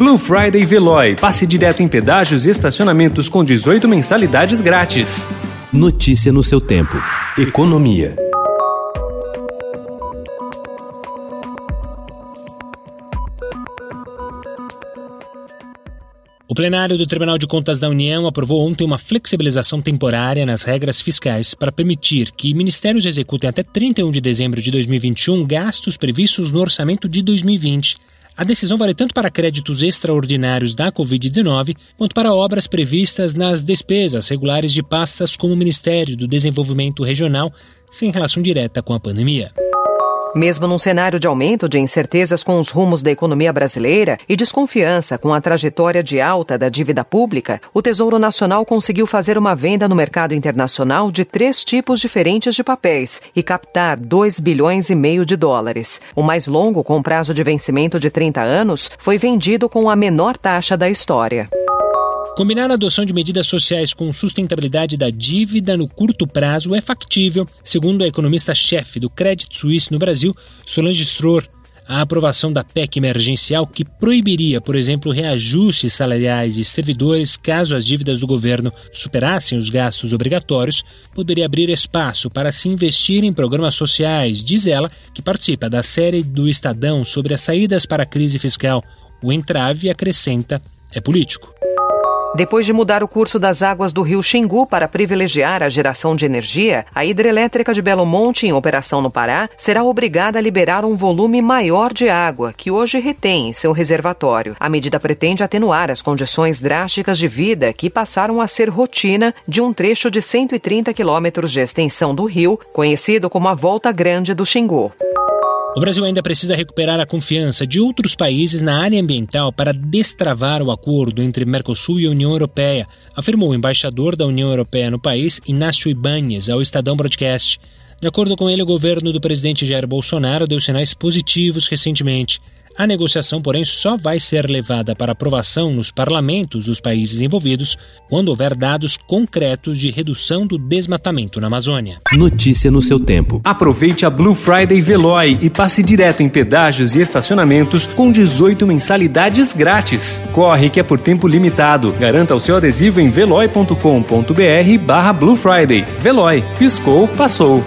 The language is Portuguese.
Blue Friday Veloy. Passe direto em pedágios e estacionamentos com 18 mensalidades grátis. Notícia no seu tempo. Economia. O plenário do Tribunal de Contas da União aprovou ontem uma flexibilização temporária nas regras fiscais para permitir que ministérios executem até 31 de dezembro de 2021 gastos previstos no orçamento de 2020. A decisão vale tanto para créditos extraordinários da Covid-19 quanto para obras previstas nas despesas regulares de pastas como o Ministério do Desenvolvimento Regional, sem relação direta com a pandemia. Mesmo num cenário de aumento de incertezas com os rumos da economia brasileira e desconfiança com a trajetória de alta da dívida pública, o Tesouro Nacional conseguiu fazer uma venda no mercado internacional de três tipos diferentes de papéis e captar 2 bilhões e meio de dólares. O mais longo, com prazo de vencimento de 30 anos, foi vendido com a menor taxa da história. Combinar a adoção de medidas sociais com sustentabilidade da dívida no curto prazo é factível, segundo a economista-chefe do Credit Suisse no Brasil, Solange Stror. A aprovação da PEC emergencial, que proibiria, por exemplo, reajustes salariais de servidores caso as dívidas do governo superassem os gastos obrigatórios, poderia abrir espaço para se investir em programas sociais, diz ela, que participa da série do Estadão sobre as saídas para a crise fiscal. O entrave, acrescenta, é político. Depois de mudar o curso das águas do rio Xingu para privilegiar a geração de energia, a hidrelétrica de Belo Monte, em operação no Pará, será obrigada a liberar um volume maior de água, que hoje retém em seu reservatório. A medida pretende atenuar as condições drásticas de vida que passaram a ser rotina de um trecho de 130 quilômetros de extensão do rio, conhecido como a Volta Grande do Xingu. O Brasil ainda precisa recuperar a confiança de outros países na área ambiental para destravar o acordo entre Mercosul e União Europeia, afirmou o embaixador da União Europeia no país, Inácio Ibáñez, ao Estadão Broadcast. De acordo com ele, o governo do presidente Jair Bolsonaro deu sinais positivos recentemente. A negociação, porém, só vai ser levada para aprovação nos parlamentos dos países envolvidos quando houver dados concretos de redução do desmatamento na Amazônia. Notícia no seu tempo. Aproveite a Blue Friday Veloy e passe direto em pedágios e estacionamentos com 18 mensalidades grátis. Corre que é por tempo limitado. Garanta o seu adesivo em veloy.com.br barra Blue Friday. Veloy. Piscou, passou.